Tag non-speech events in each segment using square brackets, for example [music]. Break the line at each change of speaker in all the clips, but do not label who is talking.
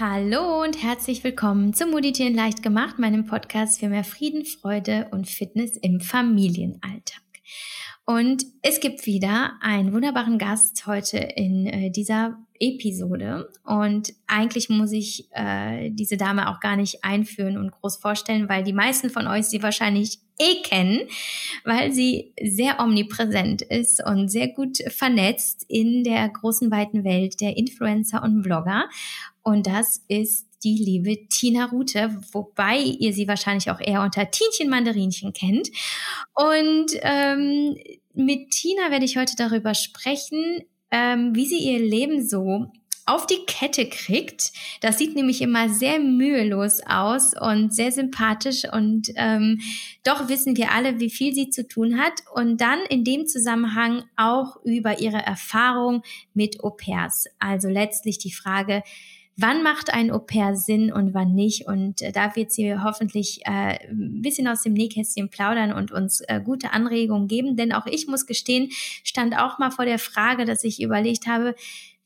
Hallo und herzlich willkommen zum Meditieren leicht gemacht, meinem Podcast für mehr Frieden, Freude und Fitness im Familienalltag. Und es gibt wieder einen wunderbaren Gast heute in äh, dieser Episode. Und eigentlich muss ich äh, diese Dame auch gar nicht einführen und groß vorstellen, weil die meisten von euch sie wahrscheinlich kennen, weil sie sehr omnipräsent ist und sehr gut vernetzt in der großen weiten Welt der Influencer und Blogger. Und das ist die liebe Tina Rute, wobei ihr sie wahrscheinlich auch eher unter Tienchen Mandarinchen kennt. Und ähm, mit Tina werde ich heute darüber sprechen, ähm, wie sie ihr Leben so auf die Kette kriegt. Das sieht nämlich immer sehr mühelos aus und sehr sympathisch und ähm, doch wissen wir alle, wie viel sie zu tun hat und dann in dem Zusammenhang auch über ihre Erfahrung mit Au pairs. Also letztlich die Frage, wann macht ein Au pair Sinn und wann nicht. Und äh, da wird sie hoffentlich äh, ein bisschen aus dem Nähkästchen plaudern und uns äh, gute Anregungen geben. Denn auch ich muss gestehen, stand auch mal vor der Frage, dass ich überlegt habe,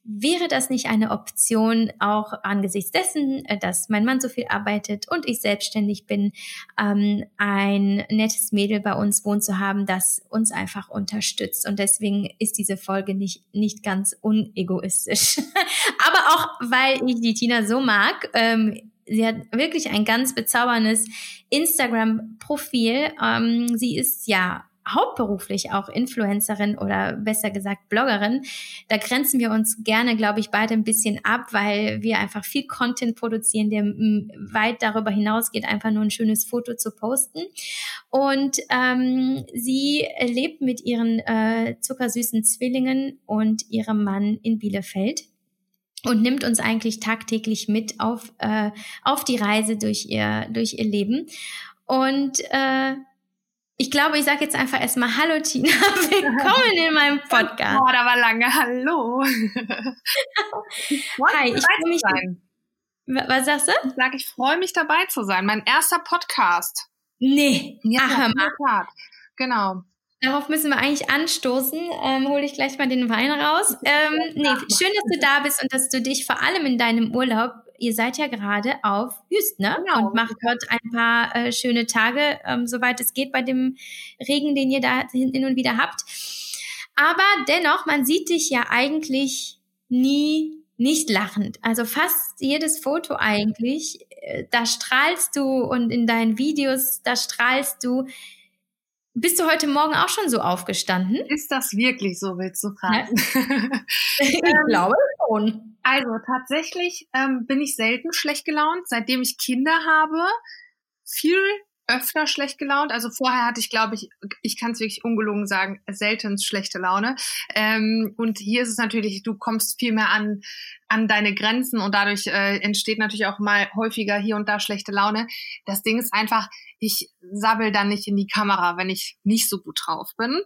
Wäre das nicht eine Option, auch angesichts dessen, äh, dass mein Mann so viel arbeitet und ich selbstständig bin, ähm, ein nettes Mädel bei uns wohnen zu haben, das uns einfach unterstützt? Und deswegen ist diese Folge nicht, nicht ganz unegoistisch. [laughs] Aber auch, weil ich die Tina so mag, ähm, sie hat wirklich ein ganz bezauberndes Instagram-Profil. Ähm, sie ist ja hauptberuflich auch Influencerin oder besser gesagt Bloggerin. Da grenzen wir uns gerne, glaube ich, beide ein bisschen ab, weil wir einfach viel Content produzieren, der weit darüber hinausgeht, einfach nur ein schönes Foto zu posten. Und ähm, sie lebt mit ihren äh, zuckersüßen Zwillingen und ihrem Mann in Bielefeld und nimmt uns eigentlich tagtäglich mit auf, äh, auf die Reise durch ihr, durch ihr Leben. Und äh, ich glaube, ich sage jetzt einfach erstmal Hallo Tina, [laughs] willkommen in meinem Podcast.
Oh, da war lange Hallo. [laughs]
Hi, ich freue mich. Sein. Was sagst du?
Ich sage, ich freue mich dabei zu sein. Mein erster Podcast.
Nee,
ja, Ach. Genau.
Darauf müssen wir eigentlich anstoßen. Ähm, hole ich gleich mal den Wein raus. Ähm, nee, schön, dass du da bist und dass du dich vor allem in deinem Urlaub, ihr seid ja gerade auf Hüst, ne? Genau. Und macht dort ein paar äh, schöne Tage, ähm, soweit es geht bei dem Regen, den ihr da hin und wieder habt. Aber dennoch, man sieht dich ja eigentlich nie nicht lachend. Also fast jedes Foto eigentlich, äh, da strahlst du und in deinen Videos, da strahlst du bist du heute Morgen auch schon so aufgestanden?
Ist das wirklich so, willst du fragen?
Ja. [laughs] [laughs] ich ähm, glaube schon.
Also tatsächlich ähm, bin ich selten schlecht gelaunt, seitdem ich Kinder habe. Viel öfter schlecht gelaunt. Also vorher hatte ich, glaube ich, ich kann es wirklich ungelogen sagen, selten schlechte Laune. Ähm, und hier ist es natürlich, du kommst viel mehr an, an deine Grenzen und dadurch äh, entsteht natürlich auch mal häufiger hier und da schlechte Laune. Das Ding ist einfach, ich sabbel dann nicht in die Kamera, wenn ich nicht so gut drauf bin.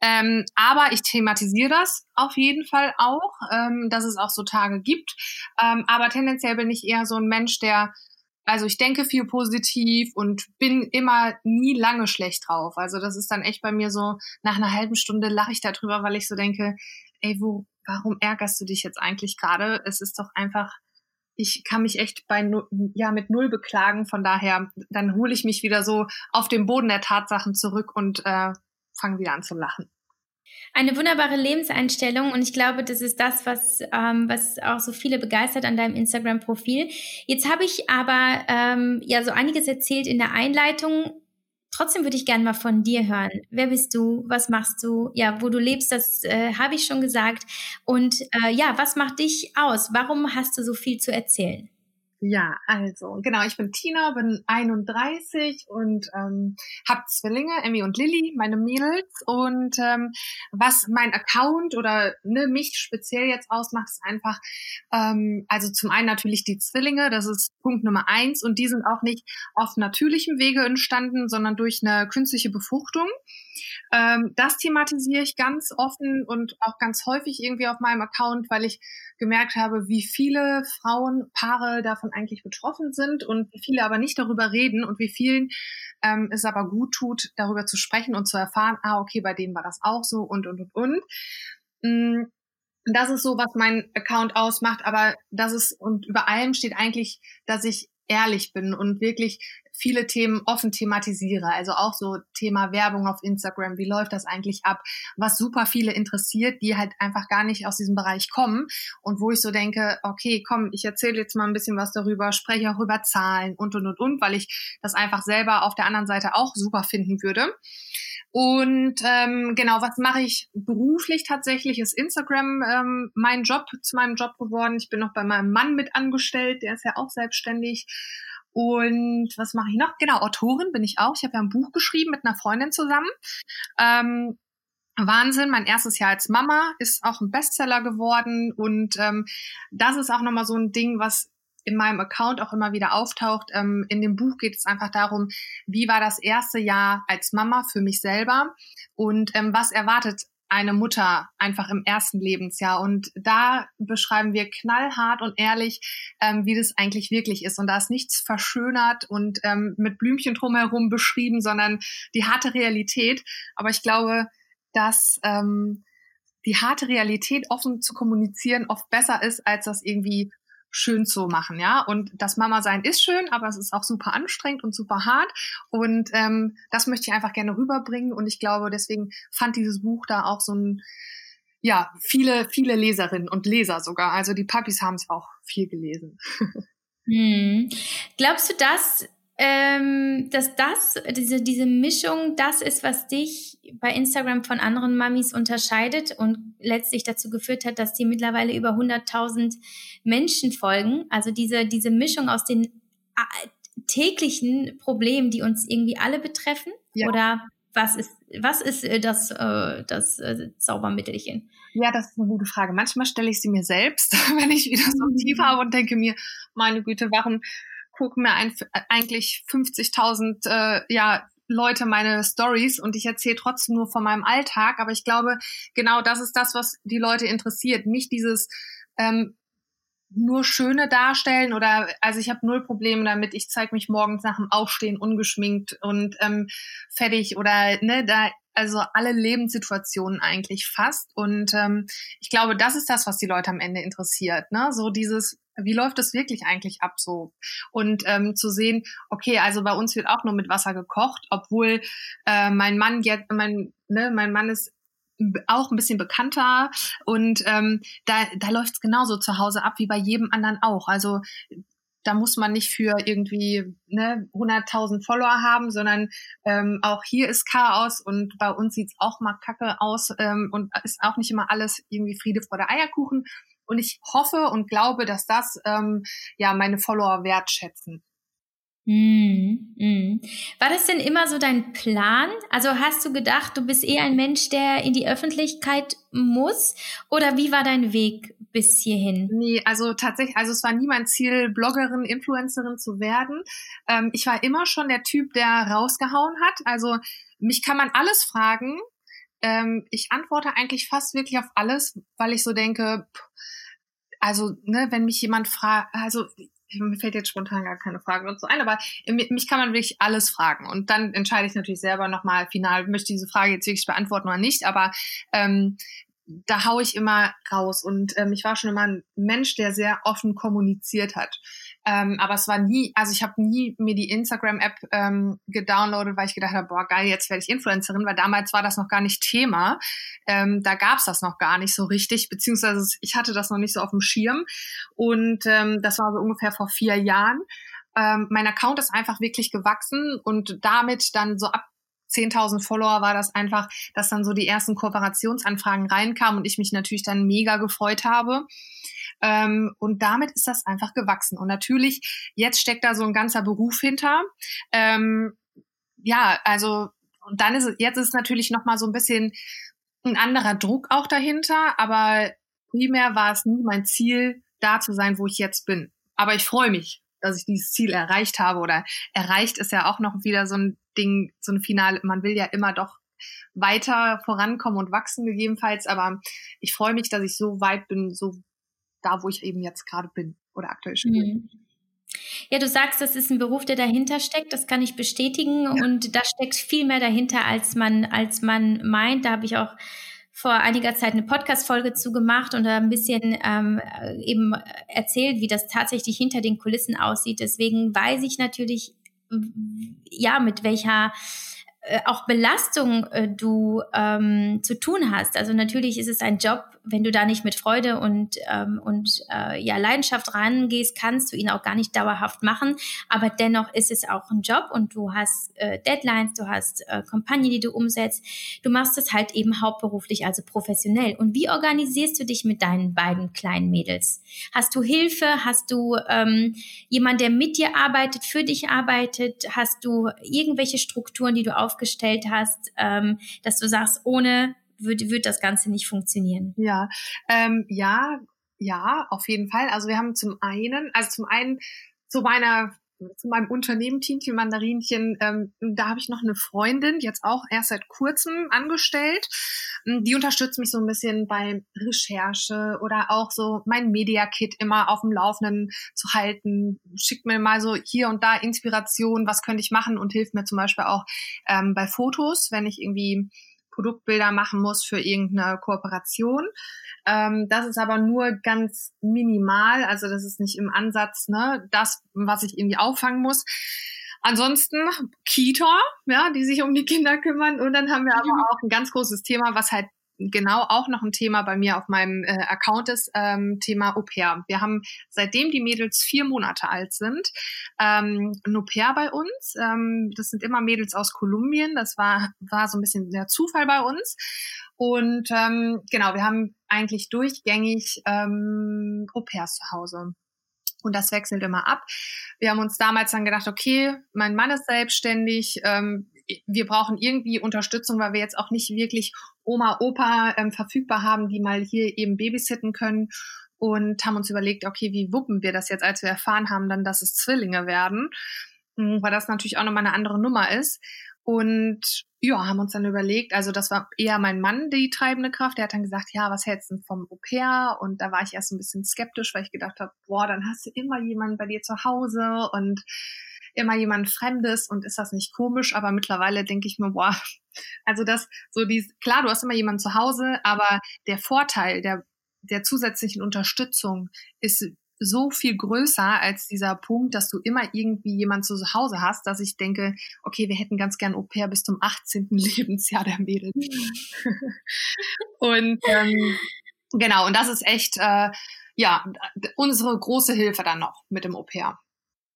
Ähm, aber ich thematisiere das auf jeden Fall auch, ähm, dass es auch so Tage gibt. Ähm, aber tendenziell bin ich eher so ein Mensch, der also ich denke viel positiv und bin immer nie lange schlecht drauf. Also das ist dann echt bei mir so, nach einer halben Stunde lache ich darüber, weil ich so denke, ey, wo, warum ärgerst du dich jetzt eigentlich gerade? Es ist doch einfach, ich kann mich echt bei ja mit null beklagen. Von daher, dann hole ich mich wieder so auf den Boden der Tatsachen zurück und äh, fange wieder an zu lachen
eine wunderbare Lebenseinstellung und ich glaube, das ist das, was, ähm, was auch so viele begeistert an deinem Instagram-Profil. Jetzt habe ich aber ähm, ja so einiges erzählt in der Einleitung. Trotzdem würde ich gerne mal von dir hören. Wer bist du? Was machst du? Ja, wo du lebst, das äh, habe ich schon gesagt. Und äh, ja, was macht dich aus? Warum hast du so viel zu erzählen?
Ja, also genau, ich bin Tina, bin 31 und ähm, habe Zwillinge, Emmy und Lilly, meine Mädels. Und ähm, was mein Account oder ne, mich speziell jetzt ausmacht, ist einfach, ähm, also zum einen natürlich die Zwillinge, das ist Punkt Nummer eins und die sind auch nicht auf natürlichem Wege entstanden, sondern durch eine künstliche Befruchtung. Ähm, das thematisiere ich ganz offen und auch ganz häufig irgendwie auf meinem Account, weil ich gemerkt habe, wie viele Frauen, Paare davon eigentlich betroffen sind und wie viele aber nicht darüber reden und wie vielen ähm, es aber gut tut, darüber zu sprechen und zu erfahren, ah, okay, bei denen war das auch so und, und, und, und. Mm, das ist so, was mein Account ausmacht, aber das ist, und über allem steht eigentlich, dass ich ehrlich bin und wirklich viele Themen offen thematisiere. Also auch so Thema Werbung auf Instagram. Wie läuft das eigentlich ab? Was super viele interessiert, die halt einfach gar nicht aus diesem Bereich kommen und wo ich so denke, okay, komm, ich erzähle jetzt mal ein bisschen was darüber, spreche auch über Zahlen und und und und, weil ich das einfach selber auf der anderen Seite auch super finden würde. Und ähm, genau, was mache ich beruflich tatsächlich? Ist Instagram ähm, mein Job zu meinem Job geworden. Ich bin noch bei meinem Mann mit angestellt, der ist ja auch selbstständig. Und was mache ich noch? Genau, Autorin bin ich auch. Ich habe ja ein Buch geschrieben mit einer Freundin zusammen. Ähm, Wahnsinn, mein erstes Jahr als Mama ist auch ein Bestseller geworden und ähm, das ist auch nochmal so ein Ding, was in meinem Account auch immer wieder auftaucht. Ähm, in dem Buch geht es einfach darum, wie war das erste Jahr als Mama für mich selber und ähm, was erwartet eine Mutter einfach im ersten Lebensjahr. Und da beschreiben wir knallhart und ehrlich, ähm, wie das eigentlich wirklich ist. Und da ist nichts verschönert und ähm, mit Blümchen drumherum beschrieben, sondern die harte Realität. Aber ich glaube, dass ähm, die harte Realität offen zu kommunizieren oft besser ist, als das irgendwie schön zu machen, ja. Und das Mama sein ist schön, aber es ist auch super anstrengend und super hart. Und ähm, das möchte ich einfach gerne rüberbringen. Und ich glaube, deswegen fand dieses Buch da auch so ein, ja, viele, viele Leserinnen und Leser sogar. Also die Puppies haben es auch viel gelesen. [laughs]
Hm. Glaubst du, dass ähm, dass das, diese, diese Mischung, das ist, was dich bei Instagram von anderen Mamis unterscheidet und letztlich dazu geführt hat, dass die mittlerweile über 100.000 Menschen folgen. Also diese, diese Mischung aus den täglichen Problemen, die uns irgendwie alle betreffen? Ja. Oder was ist, was ist äh, das, äh, das äh, Zaubermittelchen?
Ja, das ist eine gute Frage. Manchmal stelle ich sie mir selbst, [laughs] wenn ich wieder so tief mhm. habe und denke mir, meine Güte, warum gucken mir ein, eigentlich 50.000 äh, ja, Leute meine Stories und ich erzähle trotzdem nur von meinem Alltag. Aber ich glaube, genau das ist das, was die Leute interessiert. Nicht dieses ähm, nur schöne darstellen oder also ich habe null Probleme damit. Ich zeige mich morgens nach dem Aufstehen ungeschminkt und ähm, fertig oder ne da also alle Lebenssituationen eigentlich fast und ähm, ich glaube, das ist das, was die Leute am Ende interessiert. Ne, so dieses wie läuft das wirklich eigentlich ab so? Und ähm, zu sehen, okay, also bei uns wird auch nur mit Wasser gekocht, obwohl äh, mein Mann jetzt, mein, ne, mein Mann ist auch ein bisschen bekannter und ähm, da, da läuft es genauso zu Hause ab wie bei jedem anderen auch. Also da muss man nicht für irgendwie ne, 100.000 Follower haben, sondern ähm, auch hier ist Chaos und bei uns sieht's auch mal kacke aus ähm, und ist auch nicht immer alles irgendwie Friede vor der Eierkuchen. Und ich hoffe und glaube, dass das ähm, ja meine Follower wertschätzen.
Mm, mm. War das denn immer so dein Plan? Also hast du gedacht, du bist eher ein Mensch, der in die Öffentlichkeit muss? Oder wie war dein Weg bis hierhin?
Nee, also tatsächlich, also es war nie mein Ziel, Bloggerin, Influencerin zu werden. Ähm, ich war immer schon der Typ, der rausgehauen hat. Also mich kann man alles fragen. Ähm, ich antworte eigentlich fast wirklich auf alles, weil ich so denke, pff, also, ne, wenn mich jemand fragt, also mir fällt jetzt spontan gar keine Frage dazu ein, aber mich kann man wirklich alles fragen. Und dann entscheide ich natürlich selber nochmal final, möchte diese Frage jetzt wirklich beantworten oder nicht. Aber ähm, da hau ich immer raus. Und ähm, ich war schon immer ein Mensch, der sehr offen kommuniziert hat. Ähm, aber es war nie, also ich habe nie mir die Instagram-App ähm, gedownloadet, weil ich gedacht habe, boah, geil, jetzt werde ich Influencerin, weil damals war das noch gar nicht Thema. Ähm, da gab's das noch gar nicht so richtig, beziehungsweise ich hatte das noch nicht so auf dem Schirm. Und ähm, das war so ungefähr vor vier Jahren. Ähm, mein Account ist einfach wirklich gewachsen und damit dann so ab 10.000 Follower war das einfach, dass dann so die ersten Kooperationsanfragen reinkamen und ich mich natürlich dann mega gefreut habe. Ähm, und damit ist das einfach gewachsen. Und natürlich, jetzt steckt da so ein ganzer Beruf hinter. Ähm, ja, also, und dann ist es, jetzt ist natürlich nochmal so ein bisschen ein anderer Druck auch dahinter, aber primär war es nie mein Ziel, da zu sein, wo ich jetzt bin. Aber ich freue mich, dass ich dieses Ziel erreicht habe oder erreicht ist ja auch noch wieder so ein Ding, so ein Finale. Man will ja immer doch weiter vorankommen und wachsen gegebenenfalls, aber ich freue mich, dass ich so weit bin, so da, wo ich eben jetzt gerade bin oder aktuell schon bin. Mhm.
Ja, du sagst, das ist ein Beruf, der dahinter steckt. Das kann ich bestätigen. Ja. Und da steckt viel mehr dahinter, als man, als man meint. Da habe ich auch vor einiger Zeit eine Podcast-Folge zugemacht und da ein bisschen ähm, eben erzählt, wie das tatsächlich hinter den Kulissen aussieht. Deswegen weiß ich natürlich, ja, mit welcher äh, auch Belastung äh, du ähm, zu tun hast. Also natürlich ist es ein Job, wenn du da nicht mit Freude und, ähm, und äh, ja, Leidenschaft rangehst, kannst du ihn auch gar nicht dauerhaft machen. Aber dennoch ist es auch ein Job und du hast äh, Deadlines, du hast äh, Kampagnen, die du umsetzt. Du machst es halt eben hauptberuflich, also professionell. Und wie organisierst du dich mit deinen beiden kleinen Mädels? Hast du Hilfe? Hast du ähm, jemand, der mit dir arbeitet, für dich arbeitet? Hast du irgendwelche Strukturen, die du aufgestellt hast, ähm, dass du sagst, ohne würde würd das Ganze nicht funktionieren.
Ja, ähm, ja, ja, auf jeden Fall. Also wir haben zum einen, also zum einen zu meiner zu meinem Unternehmen Tintin Mandarinchen, ähm, da habe ich noch eine Freundin, jetzt auch erst seit kurzem angestellt. Ähm, die unterstützt mich so ein bisschen bei Recherche oder auch so mein Media Kit immer auf dem Laufenden zu halten. Schickt mir mal so hier und da Inspiration, was könnte ich machen und hilft mir zum Beispiel auch ähm, bei Fotos, wenn ich irgendwie Produktbilder machen muss für irgendeine Kooperation. Ähm, das ist aber nur ganz minimal, also das ist nicht im Ansatz ne, das, was ich irgendwie auffangen muss. Ansonsten Kita, ja, die sich um die Kinder kümmern. Und dann haben wir aber mhm. auch ein ganz großes Thema, was halt genau auch noch ein Thema bei mir auf meinem äh, Account ist, ähm, Thema Au pair. Wir haben seitdem die Mädels vier Monate alt sind, ähm, ein Au pair bei uns. Ähm, das sind immer Mädels aus Kolumbien. Das war, war so ein bisschen der Zufall bei uns. Und ähm, genau, wir haben eigentlich durchgängig ähm, Au pairs zu Hause. Und das wechselt immer ab. Wir haben uns damals dann gedacht, okay, mein Mann ist selbstständig, ähm, wir brauchen irgendwie Unterstützung, weil wir jetzt auch nicht wirklich Oma, Opa ähm, verfügbar haben, die mal hier eben babysitten können und haben uns überlegt, okay, wie wuppen wir das jetzt, als wir erfahren haben dann, dass es Zwillinge werden, hm, weil das natürlich auch nochmal eine andere Nummer ist. Und ja, haben uns dann überlegt, also das war eher mein Mann die treibende Kraft. Der hat dann gesagt, ja, was hältst du vom Au pair? Und da war ich erst ein bisschen skeptisch, weil ich gedacht habe, boah, dann hast du immer jemanden bei dir zu Hause und immer jemand Fremdes und ist das nicht komisch? Aber mittlerweile denke ich mir, boah, [laughs] also das, so die, klar, du hast immer jemanden zu Hause, aber der Vorteil der, der zusätzlichen Unterstützung ist so viel größer als dieser Punkt, dass du immer irgendwie jemand zu Hause hast, dass ich denke, okay, wir hätten ganz gern Au pair bis zum 18. [laughs] Lebensjahr der Mädels. [laughs] und ähm, genau, und das ist echt, äh, ja, unsere große Hilfe dann noch mit dem Au pair.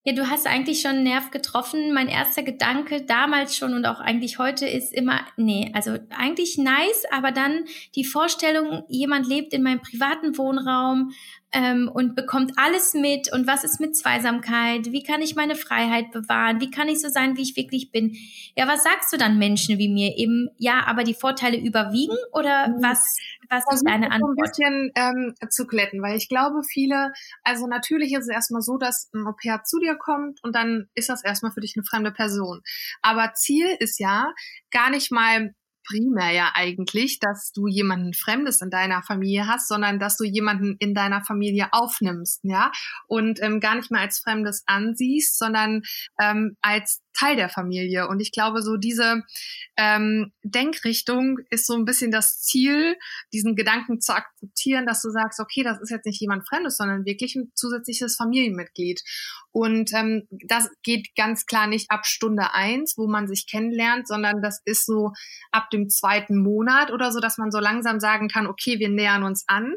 Ja, du hast eigentlich schon einen Nerv getroffen. Mein erster Gedanke damals schon und auch eigentlich heute ist immer, nee, also eigentlich nice, aber dann die Vorstellung, jemand lebt in meinem privaten Wohnraum ähm, und bekommt alles mit und was ist mit Zweisamkeit? Wie kann ich meine Freiheit bewahren? Wie kann ich so sein, wie ich wirklich bin? Ja, was sagst du dann Menschen wie mir? Eben, ja, aber die Vorteile überwiegen oder mhm. was? Was ist deine Antwort?
ein bisschen ähm, zu kletten, weil ich glaube, viele, also natürlich ist es erstmal so, dass ein Au-pair zu dir kommt und dann ist das erstmal für dich eine fremde Person. Aber Ziel ist ja gar nicht mal primär ja eigentlich, dass du jemanden Fremdes in deiner Familie hast, sondern dass du jemanden in deiner Familie aufnimmst, ja, und ähm, gar nicht mal als Fremdes ansiehst, sondern ähm, als Teil der Familie. Und ich glaube, so diese ähm, Denkrichtung ist so ein bisschen das Ziel, diesen Gedanken zu akzeptieren, dass du sagst, okay, das ist jetzt nicht jemand Fremdes, sondern wirklich ein zusätzliches Familienmitglied. Und ähm, das geht ganz klar nicht ab Stunde eins, wo man sich kennenlernt, sondern das ist so ab dem zweiten Monat oder so, dass man so langsam sagen kann, okay, wir nähern uns an.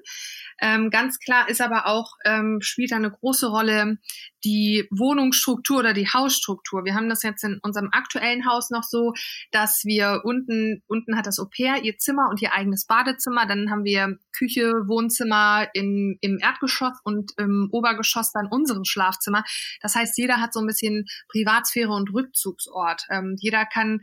Ähm, ganz klar ist aber auch, ähm, spielt eine große Rolle die Wohnungsstruktur oder die Hausstruktur. Wir haben das jetzt in unserem aktuellen Haus noch so, dass wir unten, unten hat das Au pair ihr Zimmer und ihr eigenes Badezimmer. Dann haben wir Küche, Wohnzimmer in, im Erdgeschoss und im Obergeschoss dann unsere Schlafzimmer. Das heißt, jeder hat so ein bisschen Privatsphäre und Rückzugsort. Ähm, jeder kann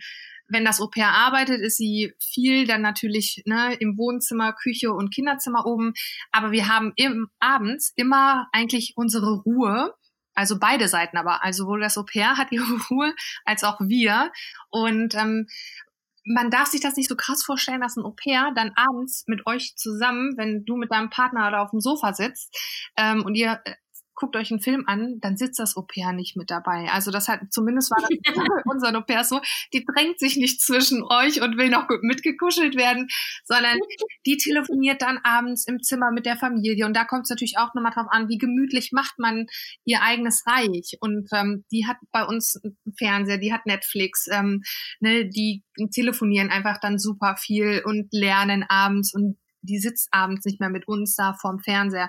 wenn das Au pair arbeitet, ist sie viel dann natürlich ne, im Wohnzimmer, Küche und Kinderzimmer oben. Aber wir haben im, abends immer eigentlich unsere Ruhe. Also beide Seiten aber. Also sowohl das Au pair hat ihre [laughs] Ruhe als auch wir. Und ähm, man darf sich das nicht so krass vorstellen, dass ein Au pair dann abends mit euch zusammen, wenn du mit deinem Partner da auf dem Sofa sitzt ähm, und ihr äh, guckt euch einen Film an, dann sitzt das Au-pair nicht mit dabei. Also das hat, zumindest war das [laughs] bei unseren Au-pair so, die drängt sich nicht zwischen euch und will noch mitgekuschelt werden, sondern die telefoniert dann abends im Zimmer mit der Familie. Und da kommt es natürlich auch nochmal drauf an, wie gemütlich macht man ihr eigenes Reich. Und ähm, die hat bei uns einen Fernseher, die hat Netflix, ähm, ne, die telefonieren einfach dann super viel und lernen abends und die sitzt abends nicht mehr mit uns da vorm Fernseher.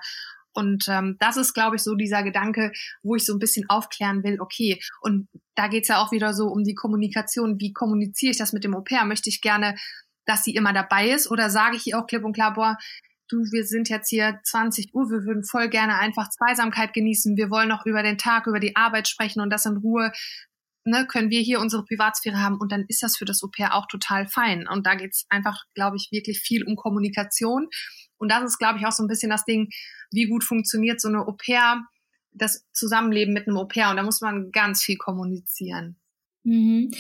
Und ähm, das ist, glaube ich, so dieser Gedanke, wo ich so ein bisschen aufklären will, okay, und da geht's ja auch wieder so um die Kommunikation. Wie kommuniziere ich das mit dem Au pair? Möchte ich gerne, dass sie immer dabei ist? Oder sage ich ihr auch klipp und klar, boah, du, wir sind jetzt hier 20 Uhr, wir würden voll gerne einfach Zweisamkeit genießen, wir wollen noch über den Tag, über die Arbeit sprechen und das in Ruhe. Ne, können wir hier unsere Privatsphäre haben und dann ist das für das Au pair auch total fein. Und da geht's einfach, glaube ich, wirklich viel um Kommunikation. Und das ist, glaube ich, auch so ein bisschen das Ding, wie gut funktioniert so eine Au pair, das Zusammenleben mit einem Au pair. Und da muss man ganz viel kommunizieren.
Mhm.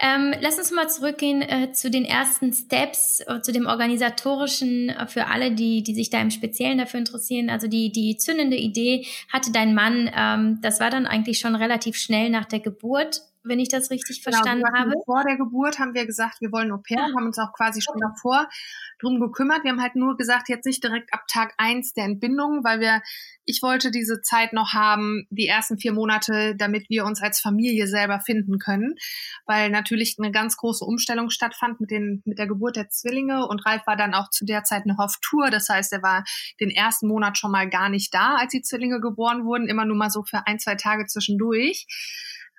Ähm, lass uns mal zurückgehen äh, zu den ersten Steps, äh, zu dem organisatorischen äh, für alle, die, die sich da im Speziellen dafür interessieren. Also die, die zündende Idee hatte dein Mann, ähm, das war dann eigentlich schon relativ schnell nach der Geburt wenn ich das richtig genau, verstanden habe.
Vor der Geburt haben wir gesagt, wir wollen Au pair, ja. haben uns auch quasi schon davor drum gekümmert. Wir haben halt nur gesagt, jetzt nicht direkt ab Tag eins der Entbindung, weil wir, ich wollte diese Zeit noch haben, die ersten vier Monate, damit wir uns als Familie selber finden können, weil natürlich eine ganz große Umstellung stattfand mit den, mit der Geburt der Zwillinge und Ralf war dann auch zu der Zeit noch auf Tour. Das heißt, er war den ersten Monat schon mal gar nicht da, als die Zwillinge geboren wurden, immer nur mal so für ein, zwei Tage zwischendurch.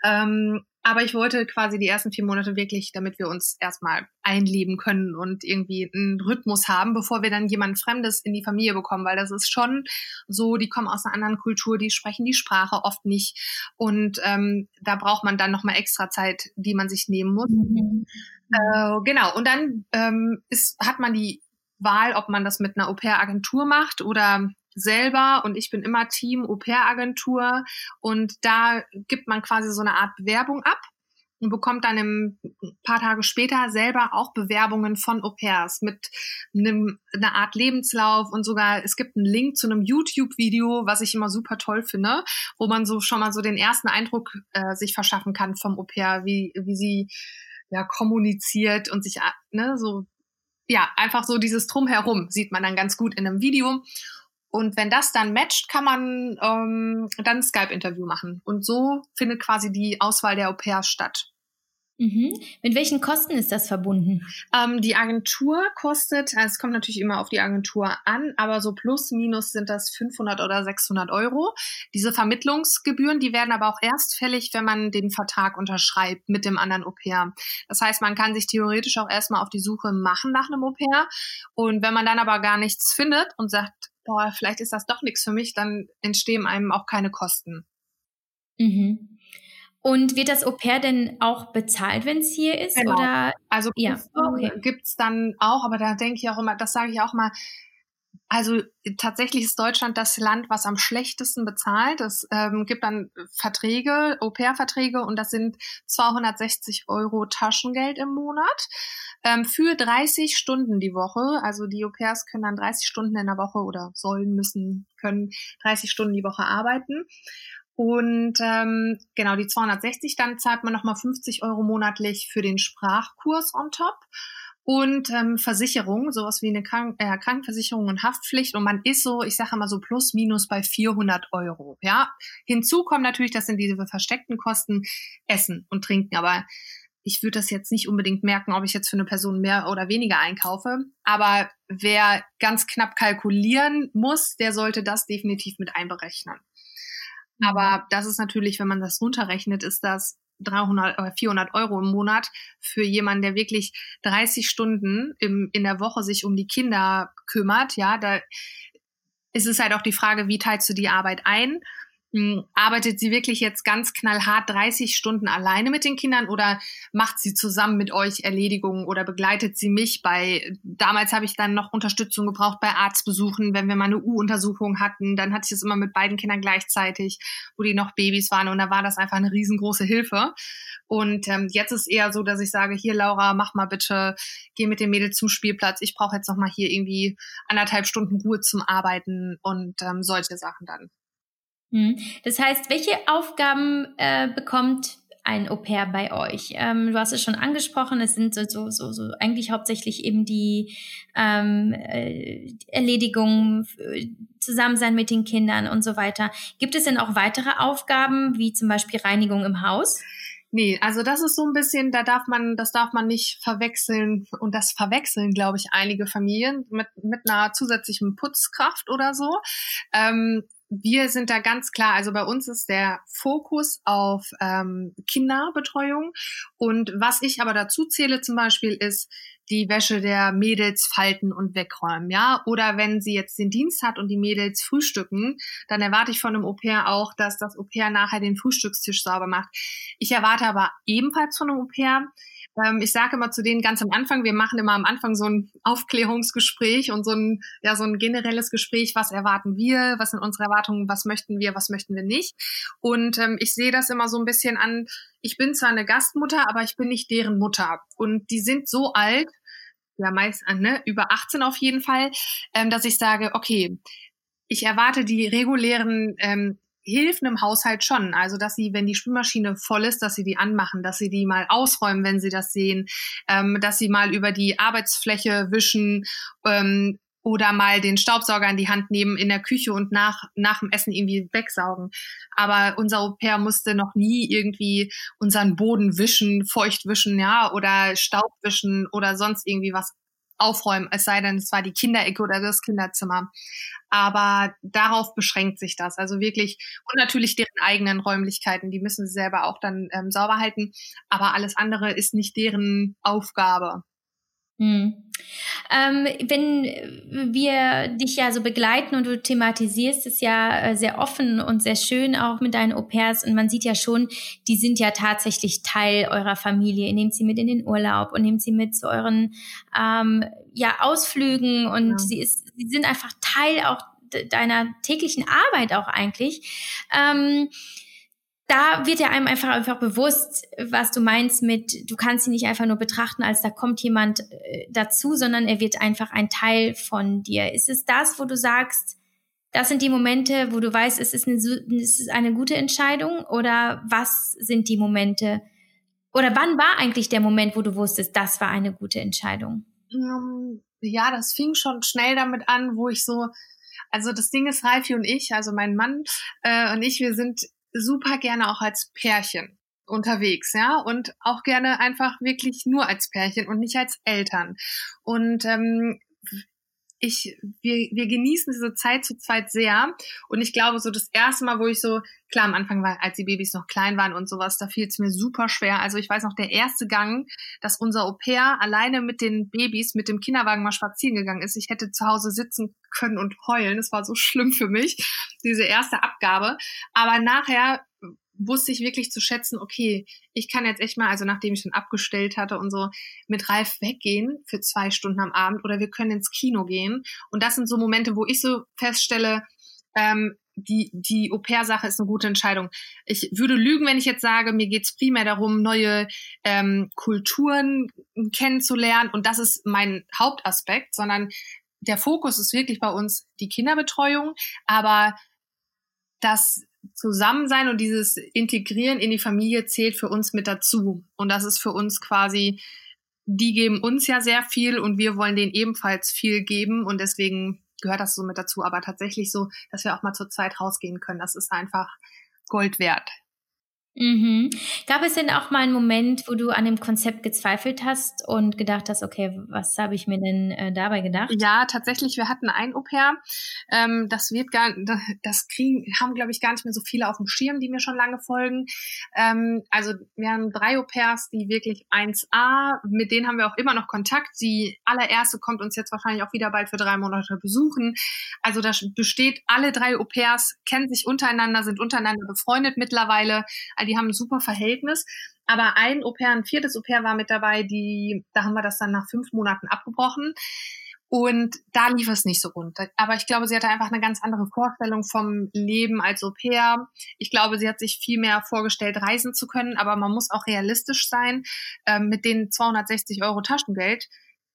Ähm, aber ich wollte quasi die ersten vier Monate wirklich, damit wir uns erstmal einleben können und irgendwie einen Rhythmus haben, bevor wir dann jemand Fremdes in die Familie bekommen, weil das ist schon so, die kommen aus einer anderen Kultur, die sprechen die Sprache oft nicht und ähm, da braucht man dann nochmal extra Zeit, die man sich nehmen muss. Mhm. Äh, genau, und dann ähm, ist, hat man die Wahl, ob man das mit einer Au-pair-Agentur macht oder selber und ich bin immer Team Au-pair-Agentur und da gibt man quasi so eine Art Bewerbung ab und bekommt dann ein paar Tage später selber auch Bewerbungen von Au-pairs mit einem, einer Art Lebenslauf und sogar es gibt einen Link zu einem YouTube-Video, was ich immer super toll finde, wo man so schon mal so den ersten Eindruck äh, sich verschaffen kann vom Au-pair, wie, wie sie ja kommuniziert und sich ne, so ja einfach so dieses Drumherum sieht man dann ganz gut in einem Video und wenn das dann matcht, kann man ähm, dann ein Skype-Interview machen. Und so findet quasi die Auswahl der Au pairs statt.
Mhm. Mit welchen Kosten ist das verbunden?
Ähm, die Agentur kostet, also es kommt natürlich immer auf die Agentur an, aber so plus minus sind das 500 oder 600 Euro. Diese Vermittlungsgebühren, die werden aber auch erst fällig, wenn man den Vertrag unterschreibt mit dem anderen Au pair. Das heißt, man kann sich theoretisch auch erstmal auf die Suche machen nach einem Au pair. Und wenn man dann aber gar nichts findet und sagt, boah, vielleicht ist das doch nichts für mich, dann entstehen einem auch keine Kosten.
Mhm. Und wird das Au pair denn auch bezahlt, wenn es hier ist?
Genau.
Oder?
Also ja. okay. gibt's dann auch, aber da denke ich auch immer, das sage ich auch mal, also tatsächlich ist Deutschland das Land, was am schlechtesten bezahlt. Es ähm, gibt dann Verträge, Au-pair-Verträge und das sind 260 Euro Taschengeld im Monat ähm, für 30 Stunden die Woche. Also die Au-pairs können dann 30 Stunden in der Woche oder sollen, müssen, können 30 Stunden die Woche arbeiten. Und ähm, genau, die 260, dann zahlt man nochmal 50 Euro monatlich für den Sprachkurs on top und ähm, Versicherung, sowas wie eine Krank äh, Krankenversicherung und Haftpflicht. Und man ist so, ich sage mal so plus minus bei 400 Euro. Ja, hinzu kommen natürlich, das sind diese versteckten Kosten, Essen und Trinken. Aber ich würde das jetzt nicht unbedingt merken, ob ich jetzt für eine Person mehr oder weniger einkaufe. Aber wer ganz knapp kalkulieren muss, der sollte das definitiv mit einberechnen. Aber das ist natürlich, wenn man das runterrechnet, ist das 300 oder 400 Euro im Monat für jemanden, der wirklich 30 Stunden im, in der Woche sich um die Kinder kümmert. Ja, da ist es halt auch die Frage, wie teilst du die Arbeit ein? Hm, arbeitet sie wirklich jetzt ganz knallhart 30 Stunden alleine mit den Kindern oder macht sie zusammen mit euch Erledigungen oder begleitet sie mich bei, damals habe ich dann noch Unterstützung gebraucht bei Arztbesuchen, wenn wir mal eine U-Untersuchung hatten, dann hatte ich es immer mit beiden Kindern gleichzeitig, wo die noch Babys waren und da war das einfach eine riesengroße Hilfe. Und ähm, jetzt ist eher so, dass ich sage, hier Laura, mach mal bitte, geh mit dem Mädel zum Spielplatz. Ich brauche jetzt noch mal hier irgendwie anderthalb Stunden Ruhe zum Arbeiten und ähm, solche Sachen dann.
Hm. Das heißt, welche Aufgaben äh, bekommt ein Au pair bei euch? Ähm, du hast es schon angesprochen, es sind so, so, so, so eigentlich hauptsächlich eben die ähm, äh, Erledigungen, Zusammensein mit den Kindern und so weiter. Gibt es denn auch weitere Aufgaben, wie zum Beispiel Reinigung im Haus?
Nee, also das ist so ein bisschen, da darf man, das darf man nicht verwechseln und das verwechseln, glaube ich, einige Familien mit, mit einer zusätzlichen Putzkraft oder so. Ähm, wir sind da ganz klar, also bei uns ist der Fokus auf ähm, Kinderbetreuung. Und was ich aber dazu zähle zum Beispiel ist, die Wäsche der Mädels falten und wegräumen, ja. Oder wenn sie jetzt den Dienst hat und die Mädels frühstücken, dann erwarte ich von einem Au-pair auch, dass das Au-pair nachher den Frühstückstisch sauber macht. Ich erwarte aber ebenfalls von einem Au-pair, ähm, ich sage immer zu denen ganz am Anfang, wir machen immer am Anfang so ein Aufklärungsgespräch und so ein, ja, so ein generelles Gespräch, was erwarten wir, was sind unsere Erwartungen, was möchten wir, was möchten wir nicht. Und ähm, ich sehe das immer so ein bisschen an, ich bin zwar eine Gastmutter, aber ich bin nicht deren Mutter. Und die sind so alt, ja meist ne, über 18 auf jeden Fall, ähm, dass ich sage, okay, ich erwarte die regulären ähm, Hilfen im Haushalt schon. Also, dass sie, wenn die Spülmaschine voll ist, dass sie die anmachen, dass sie die mal ausräumen, wenn sie das sehen, ähm, dass sie mal über die Arbeitsfläche wischen ähm, oder mal den Staubsauger in die Hand nehmen in der Küche und nach, nach dem Essen irgendwie wegsaugen. Aber unser Au pair musste noch nie irgendwie unseren Boden wischen, feucht wischen, ja, oder Staub wischen oder sonst irgendwie was aufräumen, es sei denn, es war die Kinderecke oder das Kinderzimmer. Aber darauf beschränkt sich das. Also wirklich, und natürlich deren eigenen Räumlichkeiten, die müssen sie selber auch dann ähm, sauber halten. Aber alles andere ist nicht deren Aufgabe.
Hm. Ähm, wenn wir dich ja so begleiten und du thematisierst es ja äh, sehr offen und sehr schön auch mit deinen Au pairs und man sieht ja schon, die sind ja tatsächlich Teil eurer Familie. Ihr nehmt sie mit in den Urlaub und nehmt sie mit zu euren ähm, ja, Ausflügen und ja. sie, ist, sie sind einfach Teil auch deiner täglichen Arbeit auch eigentlich. Ähm, da wird ja einem einfach einfach bewusst, was du meinst mit, du kannst ihn nicht einfach nur betrachten, als da kommt jemand äh, dazu, sondern er wird einfach ein Teil von dir. Ist es das, wo du sagst, das sind die Momente, wo du weißt, es ist eine, es ist eine gute Entscheidung oder was sind die Momente? Oder wann war eigentlich der Moment, wo du wusstest, das war eine gute Entscheidung?
Ähm, ja, das fing schon schnell damit an, wo ich so, also das Ding ist, Ralfi und ich, also mein Mann äh, und ich, wir sind super gerne auch als Pärchen unterwegs, ja, und auch gerne einfach wirklich nur als Pärchen und nicht als Eltern. Und ähm, ich, wir, wir genießen diese Zeit zu zweit sehr. Und ich glaube, so das erste Mal, wo ich so, klar, am Anfang war, als die Babys noch klein waren und sowas, da fiel es mir super schwer. Also ich weiß noch, der erste Gang, dass unser Au pair alleine mit den Babys, mit dem Kinderwagen mal spazieren gegangen ist. Ich hätte zu Hause sitzen können und heulen. Das war so schlimm für mich, diese erste Abgabe. Aber nachher wusste ich wirklich zu schätzen, okay, ich kann jetzt echt mal, also nachdem ich schon abgestellt hatte und so, mit Ralf weggehen für zwei Stunden am Abend oder wir können ins Kino gehen. Und das sind so Momente, wo ich so feststelle, ähm, die, die Au-pair-Sache ist eine gute Entscheidung. Ich würde lügen, wenn ich jetzt sage, mir geht's primär darum, neue ähm, Kulturen kennenzulernen und das ist mein Hauptaspekt, sondern der Fokus ist wirklich bei uns die Kinderbetreuung, aber das Zusammensein und dieses Integrieren in die Familie zählt für uns mit dazu. Und das ist für uns quasi, die geben uns ja sehr viel und wir wollen denen ebenfalls viel geben und deswegen gehört das so mit dazu. Aber tatsächlich so, dass wir auch mal zur Zeit rausgehen können, das ist einfach Gold wert.
Mhm. Gab es denn auch mal einen Moment, wo du an dem Konzept gezweifelt hast und gedacht hast, okay, was habe ich mir denn äh, dabei gedacht?
Ja, tatsächlich, wir hatten ein Au-pair. Ähm, das wird gar, das kriegen, haben, glaube ich, gar nicht mehr so viele auf dem Schirm, die mir schon lange folgen. Ähm, also wir haben drei Au-pairs, die wirklich 1A, mit denen haben wir auch immer noch Kontakt. Die allererste kommt uns jetzt wahrscheinlich auch wieder bald für drei Monate besuchen. Also das besteht, alle drei Au-pairs kennen sich untereinander, sind untereinander befreundet mittlerweile. Also die haben ein super Verhältnis. Aber ein Au-pair, ein viertes Au-pair war mit dabei, die, da haben wir das dann nach fünf Monaten abgebrochen. Und da lief es nicht so rund. Aber ich glaube, sie hatte einfach eine ganz andere Vorstellung vom Leben als Au pair. Ich glaube, sie hat sich viel mehr vorgestellt, reisen zu können. Aber man muss auch realistisch sein. Ähm, mit den 260 Euro Taschengeld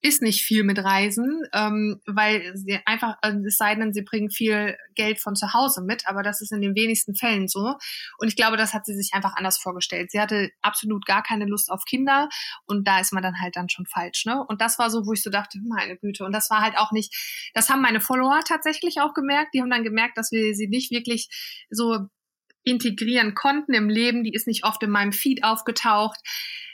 ist nicht viel mit Reisen, ähm, weil sie einfach, äh, es sei denn, sie bringen viel Geld von zu Hause mit, aber das ist in den wenigsten Fällen so. Und ich glaube, das hat sie sich einfach anders vorgestellt. Sie hatte absolut gar keine Lust auf Kinder und da ist man dann halt dann schon falsch, ne? Und das war so, wo ich so dachte, meine Güte. Und das war halt auch nicht, das haben meine Follower tatsächlich auch gemerkt. Die haben dann gemerkt, dass wir sie nicht wirklich so integrieren konnten im Leben. Die ist nicht oft in meinem Feed aufgetaucht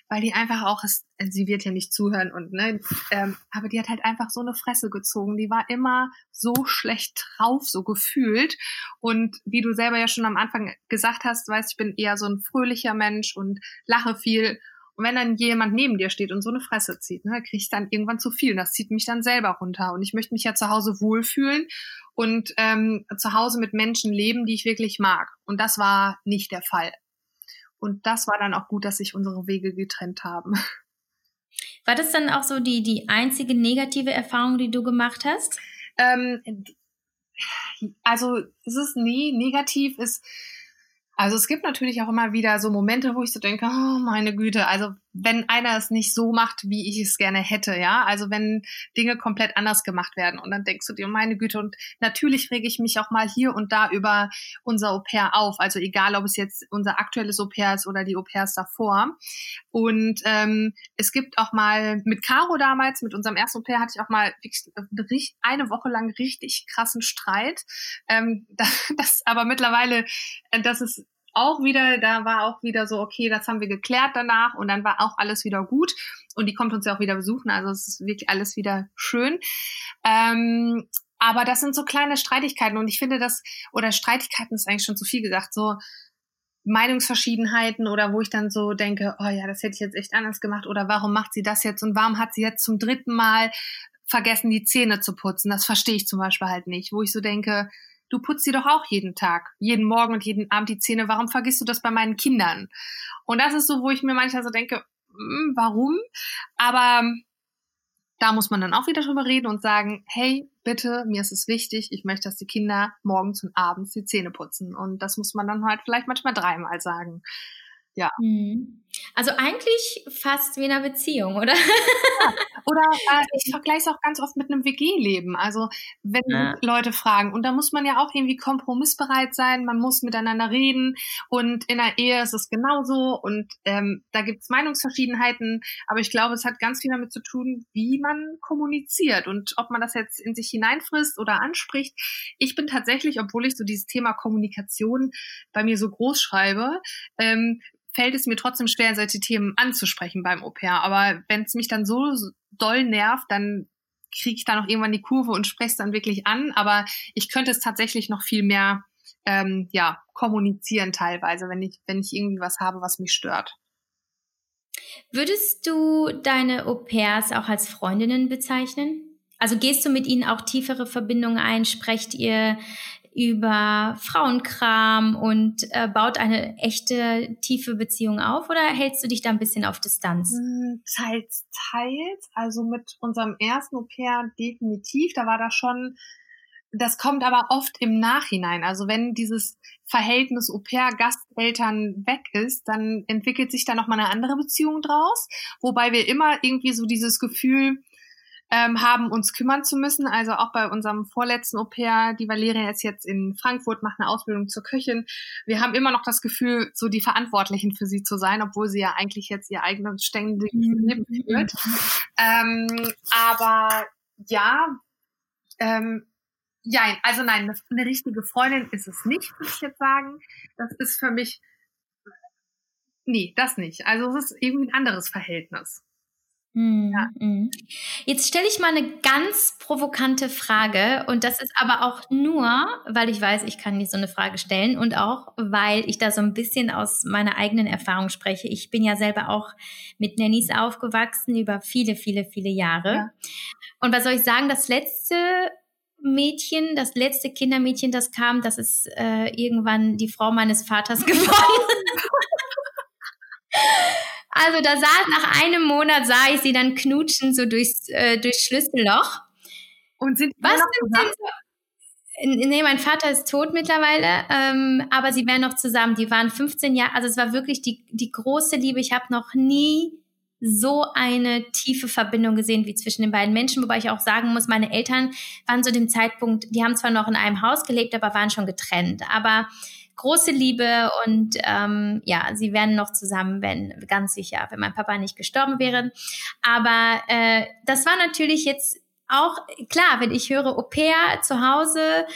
weil die einfach auch, sie wird ja nicht zuhören und ne, ähm, aber die hat halt einfach so eine Fresse gezogen. Die war immer so schlecht drauf, so gefühlt. Und wie du selber ja schon am Anfang gesagt hast, weißt, ich bin eher so ein fröhlicher Mensch und lache viel. Und wenn dann jemand neben dir steht und so eine Fresse zieht, ne, krieg ich dann irgendwann zu viel. Und das zieht mich dann selber runter. Und ich möchte mich ja zu Hause wohlfühlen und ähm, zu Hause mit Menschen leben, die ich wirklich mag. Und das war nicht der Fall. Und das war dann auch gut, dass sich unsere Wege getrennt haben. [laughs]
War das dann auch so die, die einzige negative Erfahrung, die du gemacht hast?
Ähm, also es ist nie negativ, ist also es gibt natürlich auch immer wieder so Momente, wo ich so denke, oh meine Güte, also wenn einer es nicht so macht, wie ich es gerne hätte, ja, also wenn Dinge komplett anders gemacht werden und dann denkst du dir, meine Güte, und natürlich rege ich mich auch mal hier und da über unser Au pair auf, also egal, ob es jetzt unser aktuelles Au pair ist oder die Au pairs davor. Und ähm, es gibt auch mal mit Caro damals, mit unserem ersten Au pair, hatte ich auch mal eine Woche lang richtig krassen Streit. Ähm, [laughs] das, das aber mittlerweile, äh, das ist auch wieder, da war auch wieder so, okay, das haben wir geklärt danach und dann war auch alles wieder gut und die kommt uns ja auch wieder besuchen, also es ist wirklich alles wieder schön. Ähm, aber das sind so kleine Streitigkeiten und ich finde das, oder Streitigkeiten ist eigentlich schon zu viel gesagt, so Meinungsverschiedenheiten oder wo ich dann so denke, oh ja, das hätte ich jetzt echt anders gemacht oder warum macht sie das jetzt und warum hat sie jetzt zum dritten Mal vergessen, die Zähne zu putzen? Das verstehe ich zum Beispiel halt nicht, wo ich so denke, du putzt sie doch auch jeden Tag, jeden Morgen und jeden Abend die Zähne. Warum vergisst du das bei meinen Kindern? Und das ist so, wo ich mir manchmal so denke, hm, warum? Aber da muss man dann auch wieder drüber reden und sagen, hey, bitte, mir ist es wichtig, ich möchte, dass die Kinder morgens und abends die Zähne putzen. Und das muss man dann halt vielleicht manchmal dreimal sagen. Ja.
Mhm. Also eigentlich fast wie in einer Beziehung, oder? [laughs]
Ja. Oder äh, ich vergleiche es auch ganz oft mit einem WG-Leben. Also wenn ja. Leute fragen, und da muss man ja auch irgendwie kompromissbereit sein, man muss miteinander reden und in der Ehe ist es genauso und ähm, da gibt es Meinungsverschiedenheiten, aber ich glaube, es hat ganz viel damit zu tun, wie man kommuniziert und ob man das jetzt in sich hineinfrisst oder anspricht. Ich bin tatsächlich, obwohl ich so dieses Thema Kommunikation bei mir so groß schreibe, ähm, fällt es mir trotzdem schwer, solche Themen anzusprechen beim Au pair. Aber wenn es mich dann so doll nervt, dann kriege ich da noch irgendwann die Kurve und spreche es dann wirklich an. Aber ich könnte es tatsächlich noch viel mehr ähm, ja, kommunizieren teilweise, wenn ich, wenn ich irgendwie was habe, was mich stört.
Würdest du deine Au pairs auch als Freundinnen bezeichnen? Also gehst du mit ihnen auch tiefere Verbindungen ein? Sprecht ihr über Frauenkram und äh, baut eine echte tiefe Beziehung auf oder hältst du dich da ein bisschen auf Distanz?
Hm, teils, teils. Also mit unserem ersten Au pair definitiv. Da war da schon, das kommt aber oft im Nachhinein. Also wenn dieses Verhältnis Au pair Gasteltern weg ist, dann entwickelt sich da nochmal eine andere Beziehung draus. Wobei wir immer irgendwie so dieses Gefühl ähm, haben, uns kümmern zu müssen. Also auch bei unserem vorletzten Au-pair, die Valeria ist jetzt in Frankfurt, macht eine Ausbildung zur Köchin. Wir haben immer noch das Gefühl, so die Verantwortlichen für sie zu sein, obwohl sie ja eigentlich jetzt ihr eigenes ständiges mhm. Leben führt. Ähm, aber ja, ähm, ja, also nein, eine, eine richtige Freundin ist es nicht, würde ich jetzt sagen. Das ist für mich, nee, das nicht. Also es ist irgendwie ein anderes Verhältnis.
Mhm, ja. Mhm. Jetzt stelle ich mal eine ganz provokante Frage und das ist aber auch nur, weil ich weiß, ich kann nicht so eine Frage stellen und auch, weil ich da so ein bisschen aus meiner eigenen Erfahrung spreche. Ich bin ja selber auch mit Nannies aufgewachsen über viele, viele, viele Jahre. Ja. Und was soll ich sagen, das letzte Mädchen, das letzte Kindermädchen, das kam, das ist äh, irgendwann die Frau meines Vaters [laughs] geworden. [laughs] Also da saß nach einem Monat sah ich sie dann knutschen so durchs, äh, durchs Schlüsselloch.
Und sind
was sind, sind so, Nee, mein Vater ist tot mittlerweile, ähm, aber sie wären noch zusammen. Die waren 15 Jahre, also es war wirklich die, die große Liebe. Ich habe noch nie so eine tiefe Verbindung gesehen wie zwischen den beiden Menschen, wobei ich auch sagen muss, meine Eltern waren zu dem Zeitpunkt, die haben zwar noch in einem Haus gelebt, aber waren schon getrennt. Aber große Liebe und ähm, ja, sie wären noch zusammen, wenn ganz sicher, wenn mein Papa nicht gestorben wäre. Aber äh, das war natürlich jetzt auch klar, wenn ich höre Au pair zu Hause,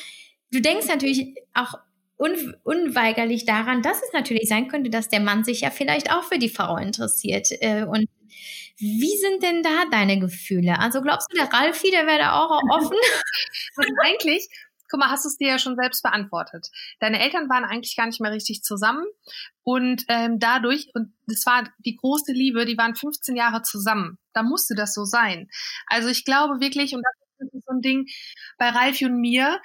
du denkst natürlich auch un unweigerlich daran, dass es natürlich sein könnte, dass der Mann sich ja vielleicht auch für die Frau interessiert. Äh, und wie sind denn da deine Gefühle? Also glaubst du, der Ralfi, der wäre da auch offen? [laughs]
eigentlich, guck mal, hast du es dir ja schon selbst beantwortet. Deine Eltern waren eigentlich gar nicht mehr richtig zusammen und ähm, dadurch, und das war die große Liebe, die waren 15 Jahre zusammen. Da musste das so sein. Also ich glaube wirklich, und das ist so ein Ding bei Ralfi und mir,